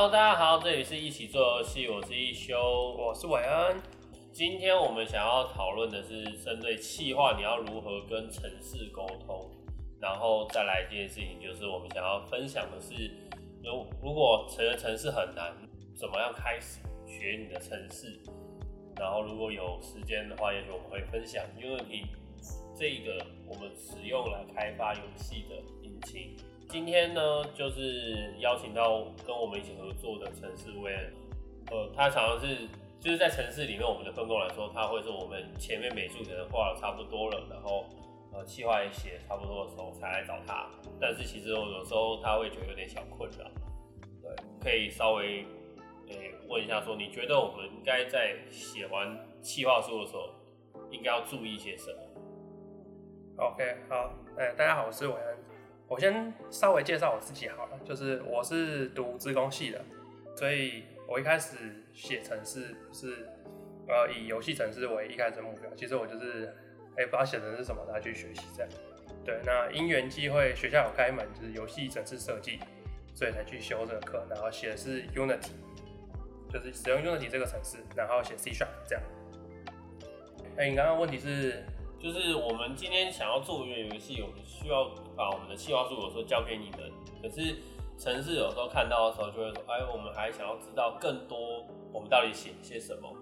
Hello，大家好，这里是一起做游戏，我是一休，我是韦恩。今天我们想要讨论的是针对气化，你要如何跟城市沟通，然后再来一件事情，就是我们想要分享的是，如如果成城市很难，怎么样开始学你的城市？然后如果有时间的话，也许我们会分享 Unity 这个我们使用来开发游戏的引擎。今天呢，就是邀请到跟我们一起合作的城市威恩，呃，他常常是就是在城市里面，我们的分工来说，他会是我们前面美术可能画的差不多了，然后呃，企划也写差不多的时候才来找他。但是其实我有时候他会觉得有点小困扰，对，可以稍微问一下，说你觉得我们应该在写完企划书的时候，应该要注意些什么？OK，好，哎，大家好，我是韦恩。我先稍微介绍我自己好了，就是我是读资工系的，所以我一开始写程式是呃以游戏程式为一开始目标。其实我就是哎不知道写成是什么，然后去学习这样。对，那因缘机会学校有开门，就是游戏程式设计，所以才去修这个课，然后写的是 Unity，就是使用 Unity 这个程式，然后写 C Sharp 这样。哎，你刚刚问题是？就是我们今天想要做一个游戏，我们需要把我们的计划书有时候交给你们。可是城市有时候看到的时候就会说，哎，我们还想要知道更多，我们到底写些什么？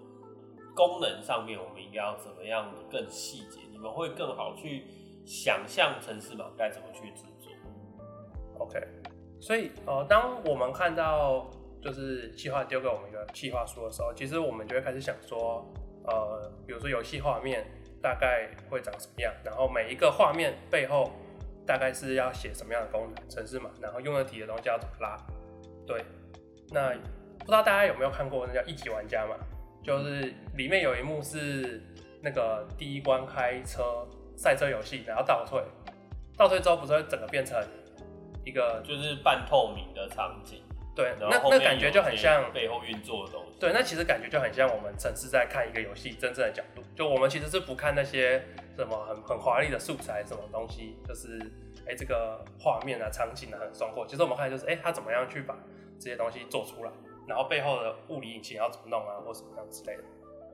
功能上面我们应该要怎么样更细节？你们会更好去想象城市嘛该怎么去制作？OK，所以呃，当我们看到就是计划丢给我们一个计划书的时候，其实我们就会开始想说，呃，比如说游戏画面。大概会长什么样？然后每一个画面背后大概是要写什么样的功能程式嘛？然后用的题的东西要怎么拉？对，那不知道大家有没有看过那叫一级玩家嘛？就是里面有一幕是那个第一关开车赛车游戏，然后倒退，倒退之后不是会整个变成一个就是半透明的场景。对，那那感觉就很像背后运作的东西。对，那其实感觉就很像我们城市在看一个游戏真正的角度。就我们其实是不看那些什么很很华丽的素材什么东西，就是哎这个画面啊场景啊很壮阔。其实我们看就是哎他怎么样去把这些东西做出来，然后背后的物理引擎要怎么弄啊或什么样之类的。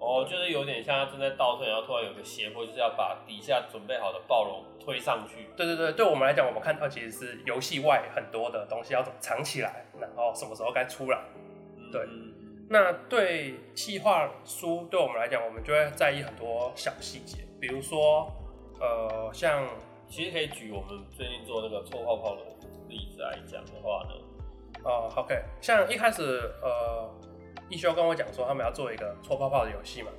哦，就是有点像他正在倒退，然后突然有个斜坡，就是要把底下准备好的暴龙推上去。对对对，对我们来讲，我们看到其实是游戏外很多的东西要怎么藏起来，然后什么时候该出来。对，那对企划书对我们来讲，我们就会在意很多小细节，比如说，呃，像其实可以举我们最近做那个臭泡泡的例子来讲的话呢，哦，OK，像一开始，呃。一休跟我讲说，他们要做一个搓泡泡的游戏嘛，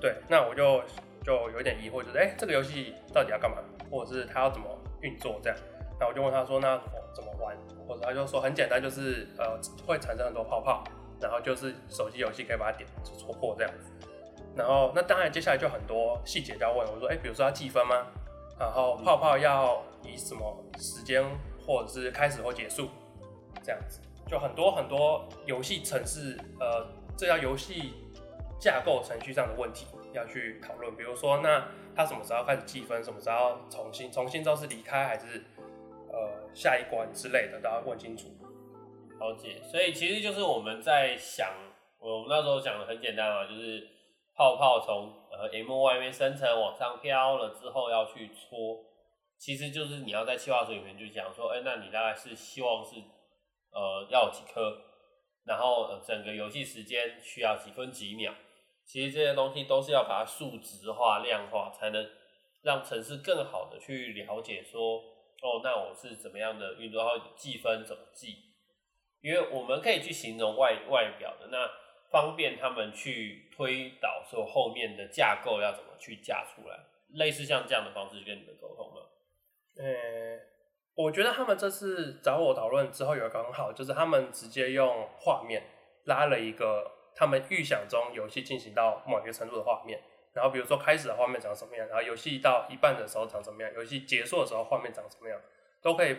对，那我就就有点疑惑，就是哎，这个游戏到底要干嘛，或者是他要怎么运作这样？那我就问他说，那怎么玩？或者他就说很简单，就是呃会产生很多泡泡，然后就是手机游戏可以把它点戳破这样子。然后那当然接下来就很多细节要问，我说哎，比如说要计分吗？然后泡泡要以什么时间或者是开始或结束这样子。就很多很多游戏程式，呃，这叫游戏架构程序上的问题要去讨论。比如说，那他什么时候开始计分，什么时候重新重新之后是离开还是呃下一关之类的，都要问清楚。了解。所以其实就是我们在想，我们那时候讲的很简单嘛，就是泡泡从呃 M 外面生成往上飘了之后要去搓，其实就是你要在计划书里面就讲说，哎，那你大概是希望是。呃，要几颗，然后，整个游戏时间需要几分几秒，其实这些东西都是要把它数值化、量化，才能让城市更好的去了解说，哦，那我是怎么样的运作，然后计分怎么计，因为我们可以去形容外外表的，那方便他们去推导说后面的架构要怎么去架出来，类似像这样的方式去跟你们沟通吗？呃。我觉得他们这次找我讨论之后有一个很好，就是他们直接用画面拉了一个他们预想中游戏进行到某一个程度的画面，然后比如说开始的画面长什么样，然后游戏到一半的时候长什么样，游戏结束的时候画面长什么样，都可以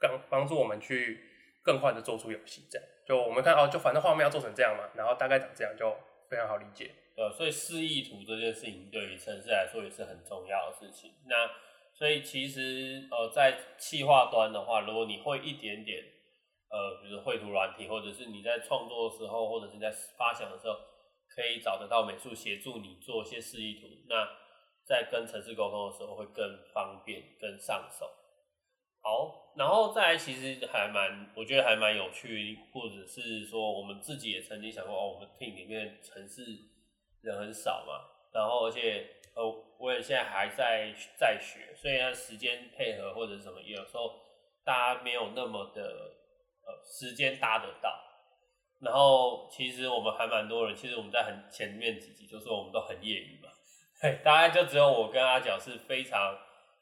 帮帮助我们去更快的做出游戏。这样就我们看哦，就反正画面要做成这样嘛，然后大概长这样就非常好理解。呃，所以示意图这件事情对于城市来说也是很重要的事情。那所以其实呃，在企划端的话，如果你会一点点呃，比如绘图软体，或者是你在创作的时候，或者是在发想的时候，可以找得到美术协助你做一些示意图。那在跟城市沟通的时候会更方便、更上手。好，然后再来，其实还蛮，我觉得还蛮有趣，或者是说我们自己也曾经想过，哦，我们 team 里面城市人很少嘛，然后而且呃，我也现在还在在学，所以时间配合或者什么，有时候大家没有那么的呃时间搭得到。然后其实我们还蛮多人，其实我们在很前面几集就说我们都很业余嘛。大概就只有我跟阿角是非常，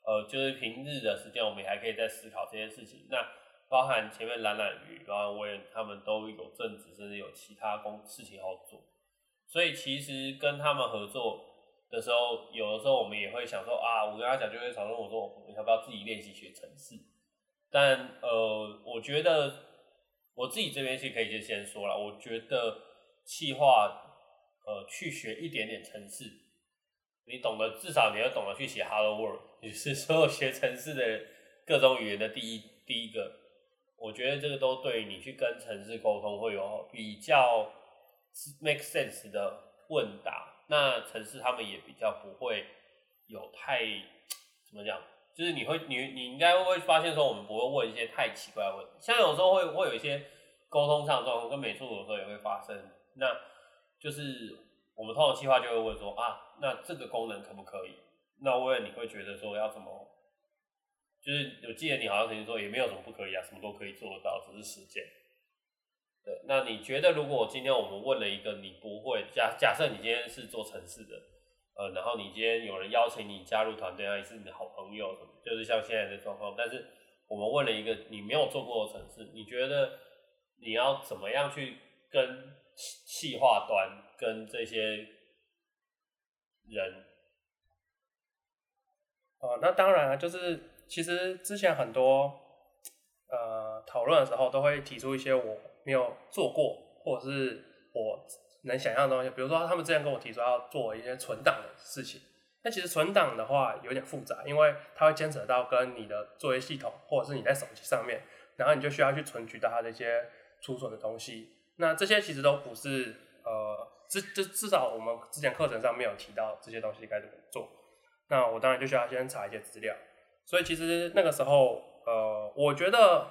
呃，就是平日的时间，我们还可以在思考这件事情。那包含前面懒懒鱼，然后我也他们都有正职，甚至有其他工事情要做。所以其实跟他们合作的时候，有的时候我们也会想说啊，我跟他讲就会讨论，我说我要不要自己练习学程式？但呃，我觉得我自己这边是可以就先说了，我觉得气化呃去学一点点程式。你懂得，至少你要懂得去写 Hello World，也是所有学程式的各种语言的第一第一个。我觉得这个都对你去跟程式沟通会有比较 make sense 的问答。那城市他们也比较不会有太怎么讲，就是你会你你应该会发现说，我们不会问一些太奇怪的问题。像有时候会会有一些沟通上状况，跟美术有时候也会发生，那就是。我们通常计划就会问说啊，那这个功能可不可以？那问你会觉得说要怎么？就是我记得你好像曾经说也没有什么不可以啊，什么都可以做得到，只是时间。对，那你觉得如果今天我们问了一个你不会假假设你今天是做城市的，呃，然后你今天有人邀请你加入团队啊，也是你的好朋友，什么就是像现在的状况，但是我们问了一个你没有做过的城市，你觉得你要怎么样去跟？细化端跟这些人，哦，那当然啊，就是其实之前很多呃讨论的时候，都会提出一些我没有做过，或者是我能想象的东西。比如说，他们之前跟我提出要做一些存档的事情，那其实存档的话有点复杂，因为它会牵扯到跟你的作业系统，或者是你在手机上面，然后你就需要去存取到它的一些储存的东西。那这些其实都不是呃，至至至少我们之前课程上没有提到这些东西该怎么做。那我当然就需要先查一些资料。所以其实那个时候，呃，我觉得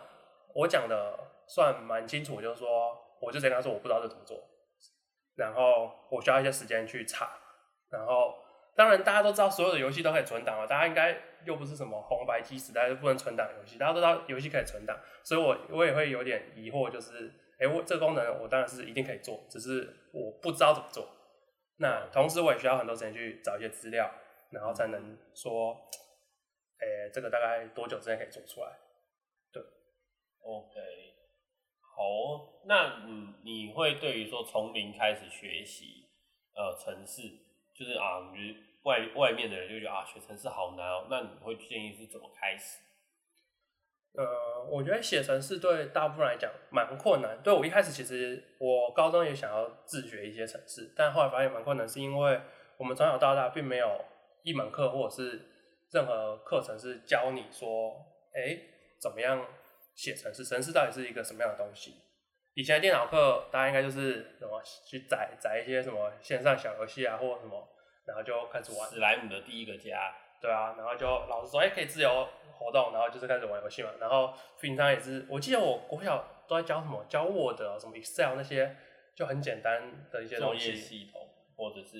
我讲的算蛮清楚，就是说，我就跟他说我不知道这怎么做，然后我需要一些时间去查。然后当然大家都知道所有的游戏都可以存档了，大家应该又不是什么红白机时代就不能存档游戏，大家都知道游戏可以存档，所以我我也会有点疑惑，就是。哎，我这个功能我当然是一定可以做，只是我不知道怎么做。那同时我也需要很多时间去找一些资料，然后才能说，哎，这个大概多久之内可以做出来？对，OK，好，那嗯，你会对于说从零开始学习呃城市，就是啊，你外外面的人就觉得啊学城市好难哦，那你会建议是怎么开始？呃，我觉得写程式对大部分来讲蛮困难。对我一开始其实我高中也想要自学一些程式，但后来发现蛮困难，是因为我们从小到大并没有一门课或者是任何课程是教你说，哎，怎么样写程式？程式到底是一个什么样的东西？以前电脑课大家应该就是什么去载载一些什么线上小游戏啊，或什么，然后就开始玩。史莱姆的第一个家。对啊，然后就老师说，哎，可以自由活动，然后就是开始玩游戏嘛。然后平常也是，我记得我国小都在教什么，教 Word、什么 Excel 那些，就很简单的一些东西。系统，或者是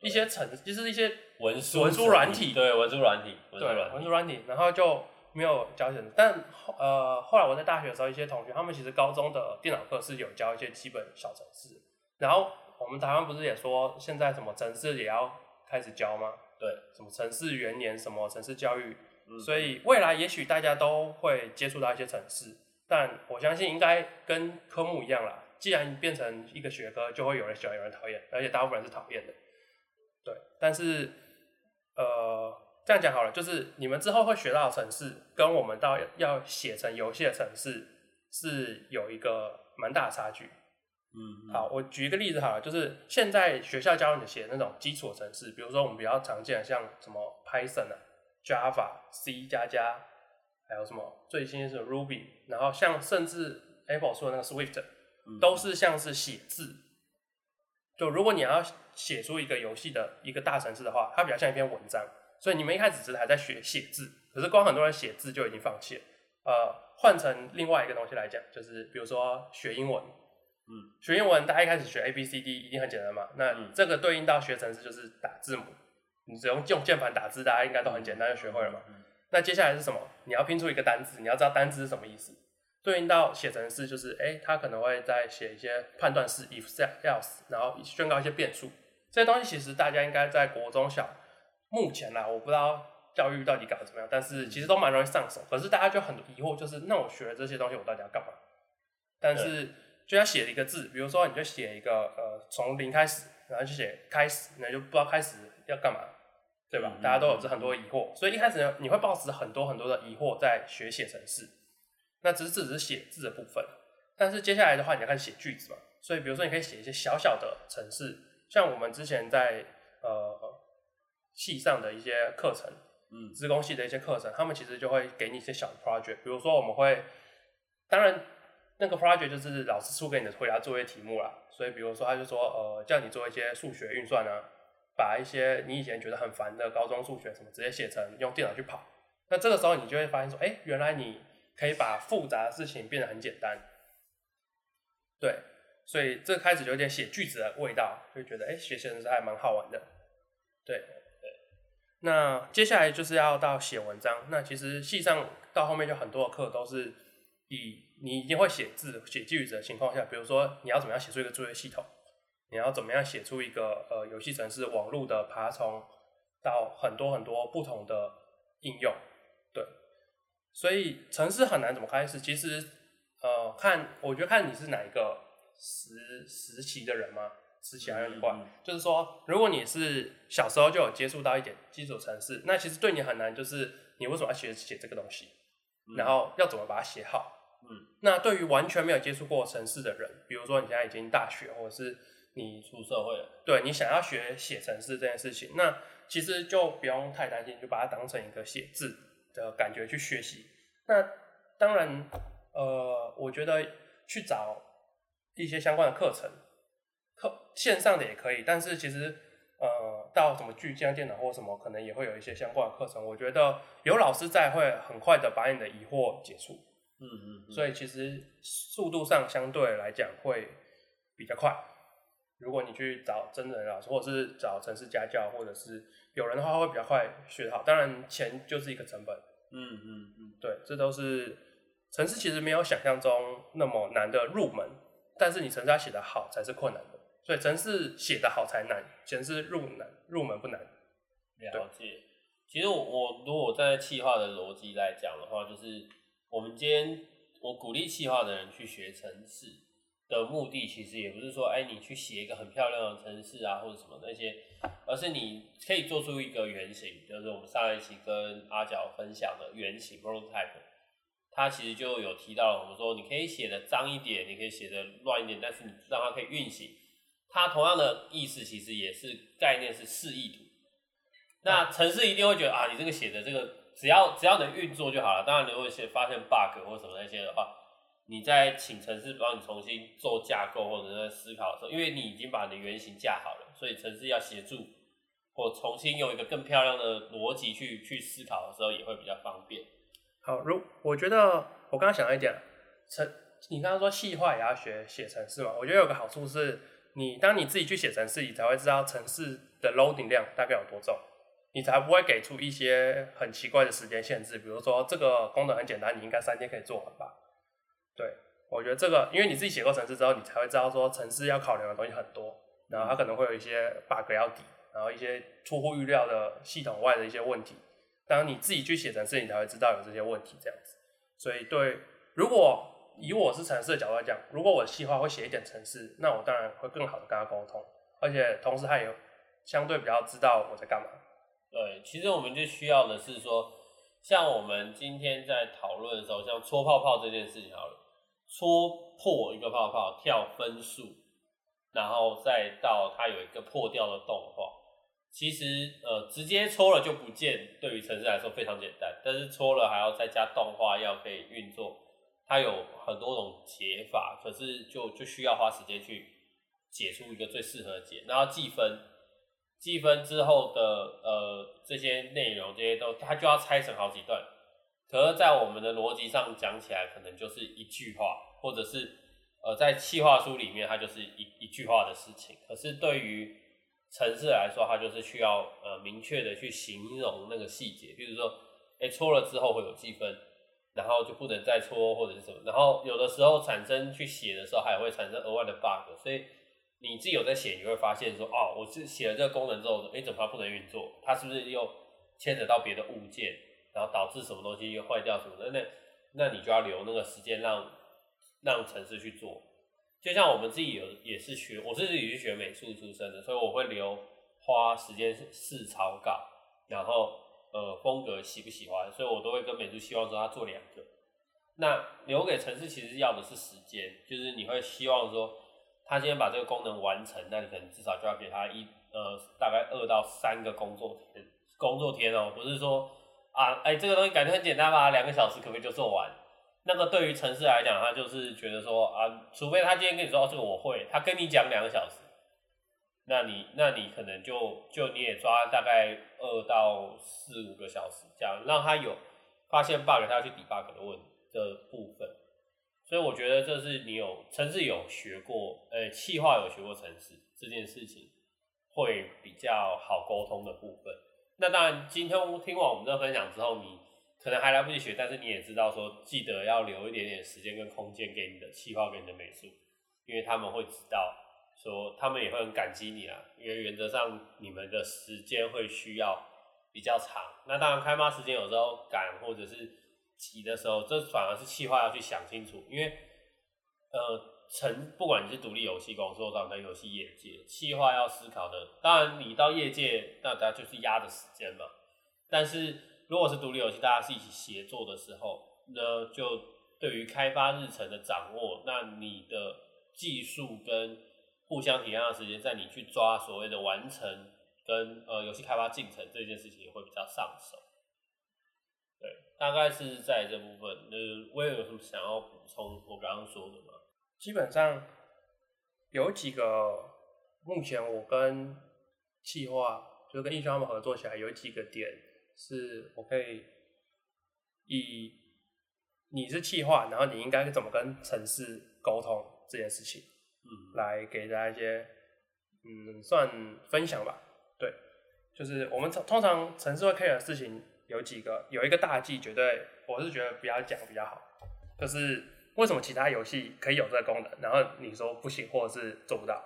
一些程，就是一些文书文书软体，对，文书软体，对，文书软体。然后就没有教写，但呃，后来我在大学的时候，一些同学他们其实高中的电脑课是有教一些基本小程式。然后我们台湾不是也说，现在什么城市也要开始教吗？对，什么城市元年，什么城市教育，所以未来也许大家都会接触到一些城市，但我相信应该跟科目一样啦。既然变成一个学科，就会有人喜欢，有人讨厌，而且大部分人是讨厌的。对，但是呃，这样讲好了，就是你们之后会学到的城市，跟我们到要写成游戏的城市是有一个蛮大的差距。嗯，好，我举一个例子好了，就是现在学校教你写那种基础程式，比如说我们比较常见的像什么 Python 啊、Java、C 加加，还有什么最新是 Ruby，然后像甚至 Apple 说的那个 Swift，都是像是写字。就如果你要写出一个游戏的一个大程式的话，它比较像一篇文章。所以你们一开始只是还在学写字，可是光很多人写字就已经放弃了。呃，换成另外一个东西来讲，就是比如说学英文，嗯，学英文大家一开始学 A B C D 一定很简单嘛。那这个对应到学程式就是打字母，你只用用键盘打字，大家应该都很简单就学会了嘛。那接下来是什么？你要拼出一个单字，你要知道单字是什么意思。对应到写程式就是，哎，他可能会在写一些判断式 if else，然后宣告一些变数。这些东西其实大家应该在国中小。目前啦，我不知道教育到底搞得怎么样，但是其实都蛮容易上手。可是大家就很疑惑，就是那我学了这些东西，我到底要干嘛？但是就要写一个字，比如说你就写一个呃，从零开始，然后就写开始，那就不知道开始要干嘛，对吧？大家都有这很多疑惑，所以一开始呢，你会抱持很多很多的疑惑在学写程式。那只是只是写字的部分，但是接下来的话，你要开始写句子嘛。所以比如说，你可以写一些小小的程式，像我们之前在呃。系上的一些课程，嗯，职工系的一些课程，他们其实就会给你一些小的 project，比如说我们会，当然那个 project 就是老师出给你的回答作业题目啦，所以比如说他就说，呃，叫你做一些数学运算啊，把一些你以前觉得很烦的高中数学什么直接写成用电脑去跑，那这个时候你就会发现说，哎，原来你可以把复杂的事情变得很简单，对，所以这开始有点写句子的味道，就觉得哎，写写程式还蛮好玩的，对。那接下来就是要到写文章。那其实系上到后面就很多的课都是以你已经会写字、写句子的情况下，比如说你要怎么样写出一个作业系统，你要怎么样写出一个呃游戏城市、网络的爬虫，到很多很多不同的应用。对，所以城市很难怎么开始？其实呃看，我觉得看你是哪一个时时期的人嘛。吃起来有点怪，就是说，如果你是小时候就有接触到一点基础程式，那其实对你很难，就是你为什么要学写这个东西，然后要怎么把它写好。嗯，那对于完全没有接触过程式的人，比如说你现在已经大学，或者是你出社会了，对你想要学写程式这件事情，那其实就不用太担心，就把它当成一个写字的感觉去学习。那当然，呃，我觉得去找一些相关的课程。线上的也可以，但是其实，呃，到什么巨匠电脑或什么，可能也会有一些相关的课程。我觉得有老师在，会很快的把你的疑惑解除。嗯嗯。所以其实速度上相对来讲会比较快。如果你去找真人老师，或者是找城市家教，或者是有人的话，会比较快学好。当然，钱就是一个成本。嗯嗯嗯。对，这都是城市其实没有想象中那么难的入门，但是你城市要写得好才是困难的。所以程式写的好才难，程式入难入门不难。了解。其实我我如果站在企划的逻辑来讲的话，就是我们今天我鼓励企划的人去学程式的目的，其实也不是说哎你去写一个很漂亮的程式啊或者什么那些，而是你可以做出一个原型，就是我们上一期跟阿角分享的原型 prototype，它其实就有提到，我们说你可以写的脏一点，你可以写的乱一点，但是你让它可以运行。它同样的意思其实也是概念是示意图，那城市一定会觉得啊，你这个写的这个只要只要能运作就好了。当然，如果写发现 bug 或什么那些的话，你在请城市帮你重新做架构或者在思考的时候，因为你已经把你的原型架好了，所以城市要协助或重新用一个更漂亮的逻辑去去思考的时候，也会比较方便。好，如我觉得我刚刚想了一点，城你刚刚说细化也要学写程式嘛？我觉得有个好处是。你当你自己去写程式，你才会知道程式的 loading 量大概有多重，你才不会给出一些很奇怪的时间限制。比如说这个功能很简单，你应该三天可以做完吧？对，我觉得这个，因为你自己写过程式之后，你才会知道说程式要考量的东西很多，然后它可能会有一些 bug 要抵，然后一些出乎预料的系统外的一些问题。当你自己去写程式，你才会知道有这些问题这样子。所以对，如果以我是城市的角度来讲，如果我的计划会写一点城市，那我当然会更好的跟他沟通，而且同时他也相对比较知道我在干嘛。对，其实我们就需要的是说，像我们今天在讨论的时候，像搓泡泡这件事情好了，搓破一个泡泡，跳分数，然后再到它有一个破掉的动画，其实呃直接搓了就不见，对于城市来说非常简单，但是搓了还要再加动画，要可以运作。它有很多种解法，可是就就需要花时间去解出一个最适合的解，然后计分，计分之后的呃这些内容这些都它就要拆成好几段，可是，在我们的逻辑上讲起来，可能就是一句话，或者是呃在企划书里面它就是一一句话的事情，可是对于城市来说，它就是需要呃明确的去形容那个细节，比如说，哎搓了之后会有积分，然后就不能再搓或者是什么，然后有的时候产生去写的时候，还会产生额外的 bug，所以你自己有在写，你会发现说，哦，我是写了这个功能之后，哎，怎么它不能运作？它是不是又牵扯到别的物件，然后导致什么东西又坏掉什么的？那那你就要留那个时间让让城市去做。就像我们自己有也是学，我是自己是学美术出身的，所以我会留花时间试草稿，然后呃风格喜不喜欢，所以我都会跟美术希望说他做两个。那留给城市其实要的是时间，就是你会希望说他今天把这个功能完成，那你可能至少就要给他一呃大概二到三个工作天，工作天哦，不是说啊哎这个东西感觉很简单吧，两个小时可不可以就做完？那个对于城市来讲，他就是觉得说啊，除非他今天跟你说哦，这个我会，他跟你讲两个小时，那你那你可能就就你也抓大概二到四五个小时这样，让他有发现 bug，他要去 debug 的问的部分。所以我觉得这是你有城市有学过，呃，气化有学过城市这件事情，会比较好沟通的部分。那当然，今天听完我们这分享之后，你。可能还来不及学，但是你也知道说，记得要留一点点时间跟空间给你的气化跟你的美术，因为他们会知道说，他们也会很感激你啊。因为原则上你们的时间会需要比较长，那当然开发时间有时候赶或者是急的时候，这反而是企划要去想清楚，因为呃，成不管你是独立游戏公司或者游戏业界，企划要思考的，当然你到业界，那大家就是压的时间嘛，但是。如果是独立游戏，大家是一起协作的时候，那就对于开发日程的掌握，那你的技术跟互相体谅的时间，在你去抓所谓的完成跟呃游戏开发进程这件事情，也会比较上手。对，大概是在这部分。呃，我也有什么想要补充我刚刚说的吗？基本上有几个，目前我跟企划就跟易轩他们合作起来，有几个点。是我可以以你是企划，然后你应该怎么跟城市沟通这件事情，嗯，来给大家一些嗯算分享吧。对，就是我们通常城市会 care 的事情有几个，有一个大忌，绝对我是觉得不要讲比较好。就是为什么其他游戏可以有这个功能，然后你说不行或者是做不到？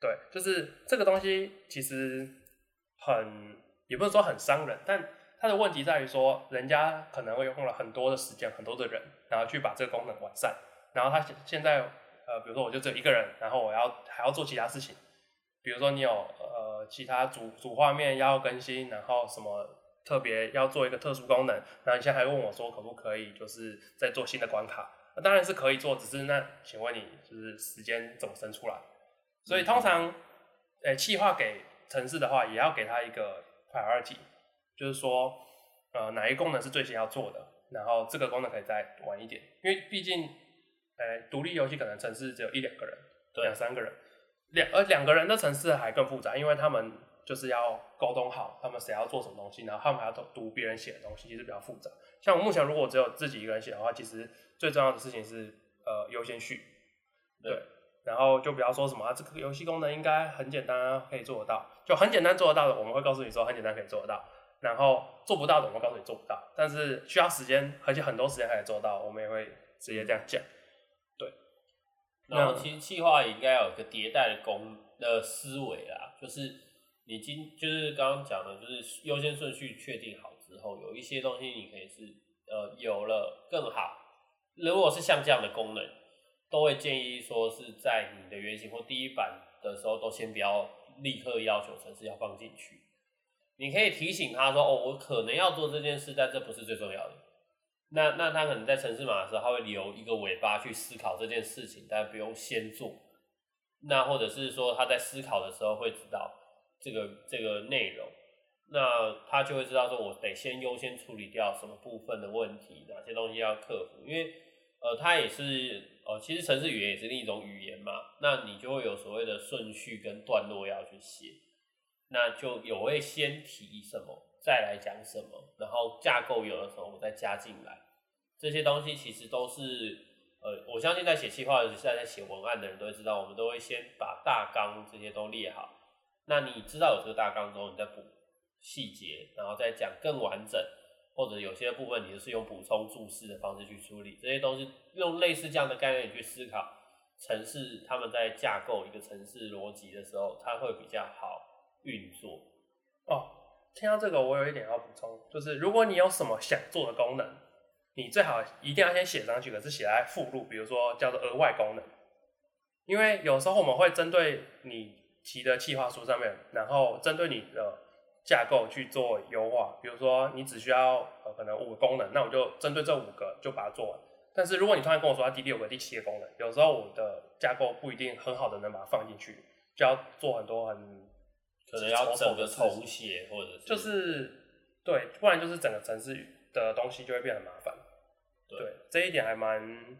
对，就是这个东西其实很。也不是说很伤人，但它的问题在于说，人家可能会用了很多的时间、很多的人，然后去把这个功能完善。然后他现现在，呃，比如说我就只有一个人，然后我要还要做其他事情，比如说你有呃其他主主画面要更新，然后什么特别要做一个特殊功能，然后你现在还问我说可不可以就是再做新的关卡？那当然是可以做，只是那请问你就是时间怎么生出来？所以通常，呃，企划给城市的话，也要给他一个。priority 就是说，呃，哪一功能是最先要做的，然后这个功能可以再晚一点，因为毕竟，呃，独立游戏可能城市只有一两个人，两三个人，两而两个人的城市还更复杂，因为他们就是要沟通好，他们谁要做什么东西，然后他们还要读读别人写的东西，其实比较复杂。像我目前如果只有自己一个人写的话，其实最重要的事情是呃优先序，对。然后就不要说什么啊，这个游戏功能应该很简单，可以做得到，就很简单做得到的，我们会告诉你说很简单可以做得到。然后做不到的，我们告诉你做不到，但是需要时间，而且很多时间可以做到，我们也会直接这样讲。对。然后其实计划也应该有一个迭代的功的思维啦，就是你今就是刚刚讲的，就是优先顺序确定好之后，有一些东西你可以是呃有了更好。如果是像这样的功能。都会建议说是在你的原型或第一版的时候，都先不要立刻要求城市要放进去。你可以提醒他说：“哦，我可能要做这件事，但这不是最重要的。”那那他可能在城市码的时候，他会留一个尾巴去思考这件事情，但不用先做。那或者是说他在思考的时候会知道这个这个内容，那他就会知道说我得先优先处理掉什么部分的问题，哪些东西要克服，因为。呃，他也是呃，其实程式语言也是另一种语言嘛。那你就会有所谓的顺序跟段落要去写，那就有会先提什么，再来讲什么，然后架构有的时候我再加进来。这些东西其实都是呃，我相信在写计划，尤其是在写文案的人都会知道，我们都会先把大纲这些都列好。那你知道有这个大纲之后，你再补细节，然后再讲更完整。或者有些部分你就是用补充注释的方式去处理，这些东西用类似这样的概念去思考城市，他们在架构一个城市逻辑的时候，它会比较好运作。哦，听到这个我有一点要补充，就是如果你有什么想做的功能，你最好一定要先写上去，可是写在附录，比如说叫做额外功能，因为有时候我们会针对你提的计划书上面，然后针对你的。架构去做优化，比如说你只需要呃可能五个功能，那我就针对这五个就把它做完。但是如果你突然跟我说它第六个、第七个功能，有时候我的架构不一定很好的能把它放进去，就要做很多很可能要整个重写或者就是对，不然就是整个城市的东西就会变得麻烦。对，这一点还蛮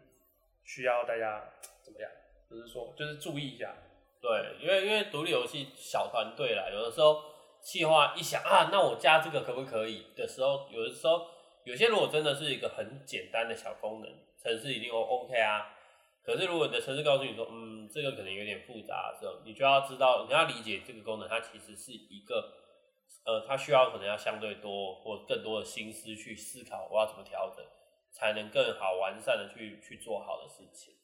需要大家怎么样，就是说就是注意一下。对，因为因为独立游戏小团队啦，有的时候。计划一想啊，那我加这个可不可以的时候，有的时候有些如果真的是一个很简单的小功能，城市一定 O O K 啊。可是如果你的城市告诉你说，嗯，这个可能有点复杂的时候，你就要知道，你要理解这个功能，它其实是一个，呃，它需要可能要相对多或更多的心思去思考，我要怎么调整，才能更好完善的去去做好的事情。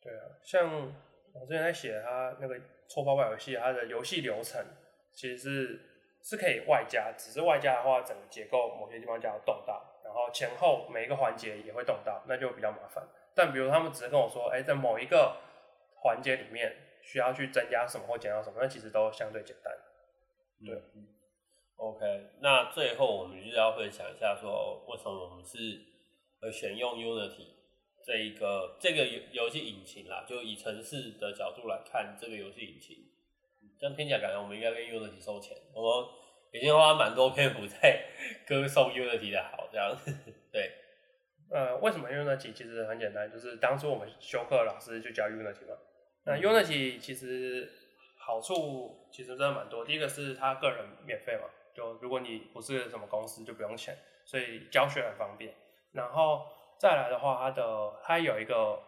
对啊，像我之前在写他那个搓泡泡游戏，它的游戏流程其实是。是可以外加，只是外加的话，整个结构某些地方就要动到，然后前后每一个环节也会动到，那就比较麻烦。但比如他们只是跟我说，哎，在某一个环节里面需要去增加什么或减少什么，那其实都相对简单。对，OK，那最后我们就要分享一下，说为什么我们是会选用 Unity 这一个这个游游戏引擎啦，就以城市的角度来看这个游戏引擎。这样听起来感觉我们应该跟 Unity 收钱，我们已经花蛮多篇幅在歌颂 Unity 的好，这样对。呃，为什么 Unity 其实很简单，就是当初我们修课老师就教 Unity 嘛。那 Unity 其实好处其实真的蛮多，第一个是它个人免费嘛，就如果你不是什么公司就不用钱，所以教学很方便。然后再来的话，它的它有一个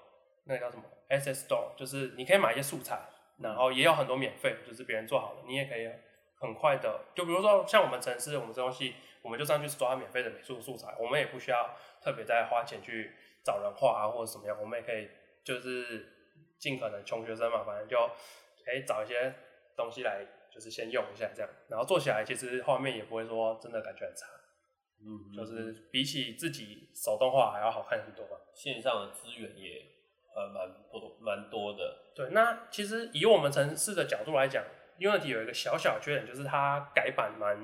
那个叫什么 SS Store，就是你可以买一些素材。然后也有很多免费，就是别人做好的，你也可以很快的，就比如说像我们城市，我们这东西，我们就上去抓免费的美术素材，我们也不需要特别再花钱去找人画啊或者什么样，我们也可以就是尽可能穷学生嘛，反正就哎找一些东西来，就是先用一下这样，然后做起来其实画面也不会说真的感觉很差，嗯，就是比起自己手动画还要好看很多吧，线上的资源也。呃，蛮多蛮多的。对，那其实以我们城市的角度来讲，Unity 有一个小小缺点，就是它改版蛮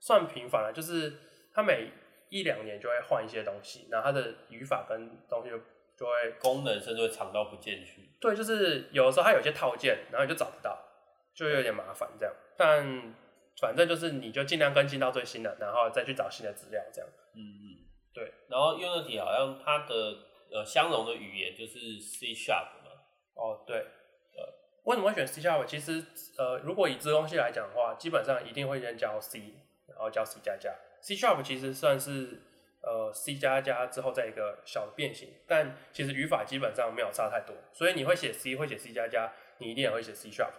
算频繁了，就是它每一两年就会换一些东西，然后它的语法跟东西就就会功能甚至会藏到不见去。对，就是有的时候它有些套件，然后你就找不到，就有点麻烦这样。但反正就是你就尽量更新到最新的，然后再去找新的资料这样。嗯嗯，对。然后 Unity 好像它的。呃，相容的语言就是 C sharp 嘛。哦，对，呃，为什么会选 C sharp？其实，呃，如果以这东西来讲的话，基本上一定会先教 C，然后教 C 加加。C sharp 其实算是呃 C 加加之后再一个小的变形，但其实语法基本上没有差太多。所以你会写 C，会写 C 加加，你一定也会写 C sharp。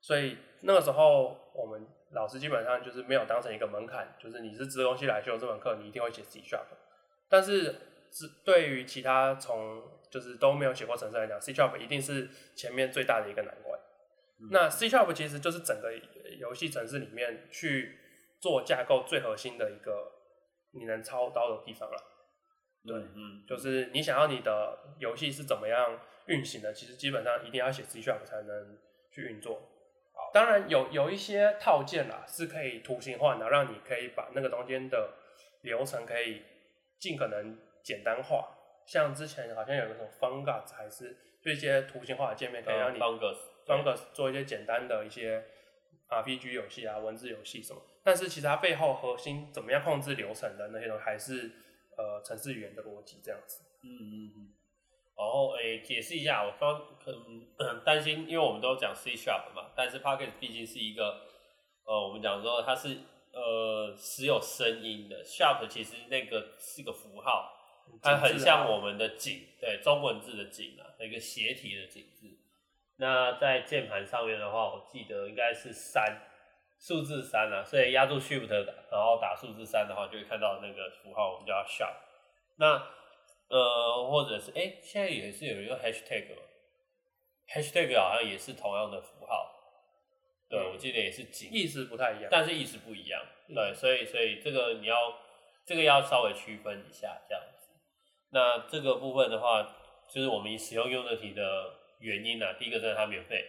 所以那个时候我们老师基本上就是没有当成一个门槛，就是你是这东西来修这门课，你一定会写 C sharp。但是是对于其他从就是都没有写过程式来讲，C Sharp 一定是前面最大的一个难关。那 C Sharp 其实就是整个游戏程式里面去做架构最核心的一个你能操刀的地方了。对，嗯，就是你想要你的游戏是怎么样运行的，其实基本上一定要写 C Sharp 才能去运作。当然有有一些套件啦是可以图形化，然后让你可以把那个中间的流程可以尽可能。简单化，像之前好像有个什么 Fungus，还是就一些图形化的界面，可以让你 Fungus 做一些简单的一些 RPG 游戏啊、文字游戏什么。但是其实它背后核心怎么样控制流程的那些东西，还是呃程式语言的逻辑这样子。嗯嗯嗯。然后诶，解释一下，我刚可能担心，因为我们都讲 C sharp 嘛，但是 Pocket 毕竟是一个呃，我们讲说它是呃只有声音的，sharp 其实那个是个符号，它很像我们的井，对，中文字的井啊，一个斜体的井字。那在键盘上面的话，我记得应该是三，数字三啊，所以压住 Shift 然后打数字三的话，就会看到那个符号，我们叫 sharp。那呃，或者是哎，现在也是有一个 hashtag，hashtag 好像也是同样的符号，对，我记得也是井，意思不太一样，但是意思不一样，对，所以所以这个你要这个要稍微区分一下这样子。那这个部分的话，就是我们使用 Unity 的原因呢，第一个是它免费，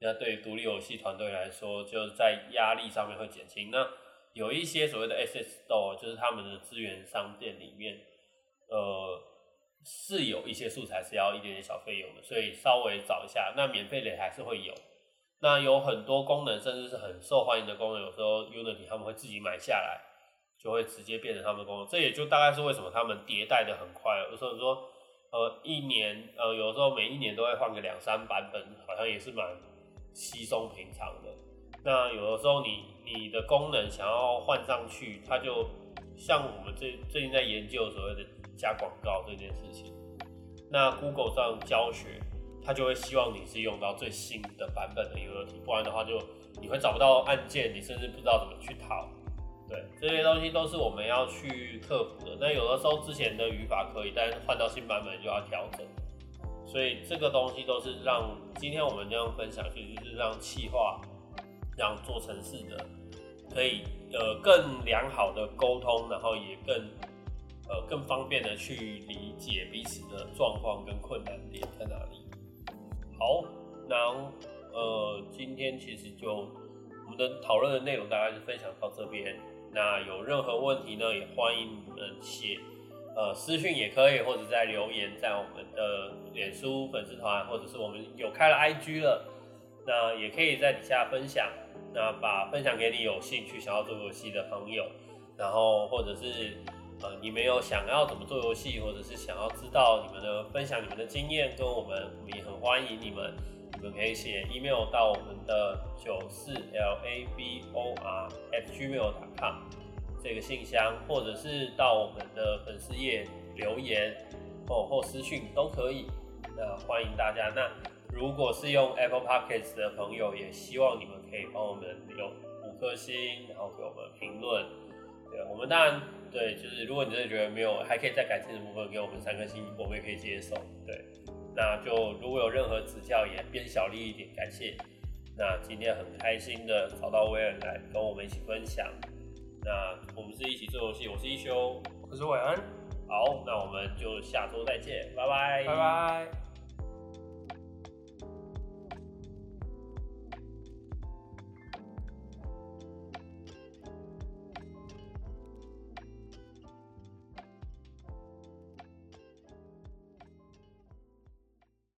那对独立游戏团队来说，就是在压力上面会减轻。那有一些所谓的 SS Store，就是他们的资源商店里面。呃，是有一些素材是要一点点小费用的，所以稍微找一下。那免费的还是会有。那有很多功能，甚至是很受欢迎的功能，有时候 Unity 他们会自己买下来，就会直接变成他们的功能。这也就大概是为什么他们迭代的很快。有时候说，呃，一年，呃，有时候每一年都会换个两三版本，好像也是蛮稀松平常的。那有的时候你你的功能想要换上去，它就像我们最最近在研究所谓的。加广告这件事情，那 Google 上教学，他就会希望你是用到最新的版本的 Unity，不然的话就你会找不到按键，你甚至不知道怎么去逃。对，这些东西都是我们要去克服的。那有的时候之前的语法可以，但是换到新版本就要调整。所以这个东西都是让今天我们这样分享，其实是让企划，让做城市的可以呃更良好的沟通，然后也更。呃，更方便的去理解彼此的状况跟困难点在哪里。好，那呃，今天其实就我们的讨论的内容大概是分享到这边。那有任何问题呢，也欢迎你们写呃私讯也可以，或者在留言在我们的脸书粉丝团，或者是我们有开了 IG 了，那也可以在底下分享。那把分享给你有兴趣想要做游戏的朋友，然后或者是。呃，你们有想要怎么做游戏，或者是想要知道你们的分享你们的经验，跟我们，我们也很欢迎你们。你们可以写 email 到我们的九四 l a b o r at gmail.com 这个信箱，或者是到我们的粉丝页留言或或私讯都可以。那欢迎大家。那如果是用 Apple Podcasts 的朋友，也希望你们可以帮我们用五颗星，然后给我们评论。对，我们当然。对，就是如果你真的觉得没有，还可以再改进的部分，给我们三颗星，我们也可以接受。对，那就如果有任何指教，也变小力一点，感谢。那今天很开心的找到威尔来跟我们一起分享。那我们是一起做游戏，我是一休，我是伟恩。好，那我们就下周再见，拜拜，拜拜。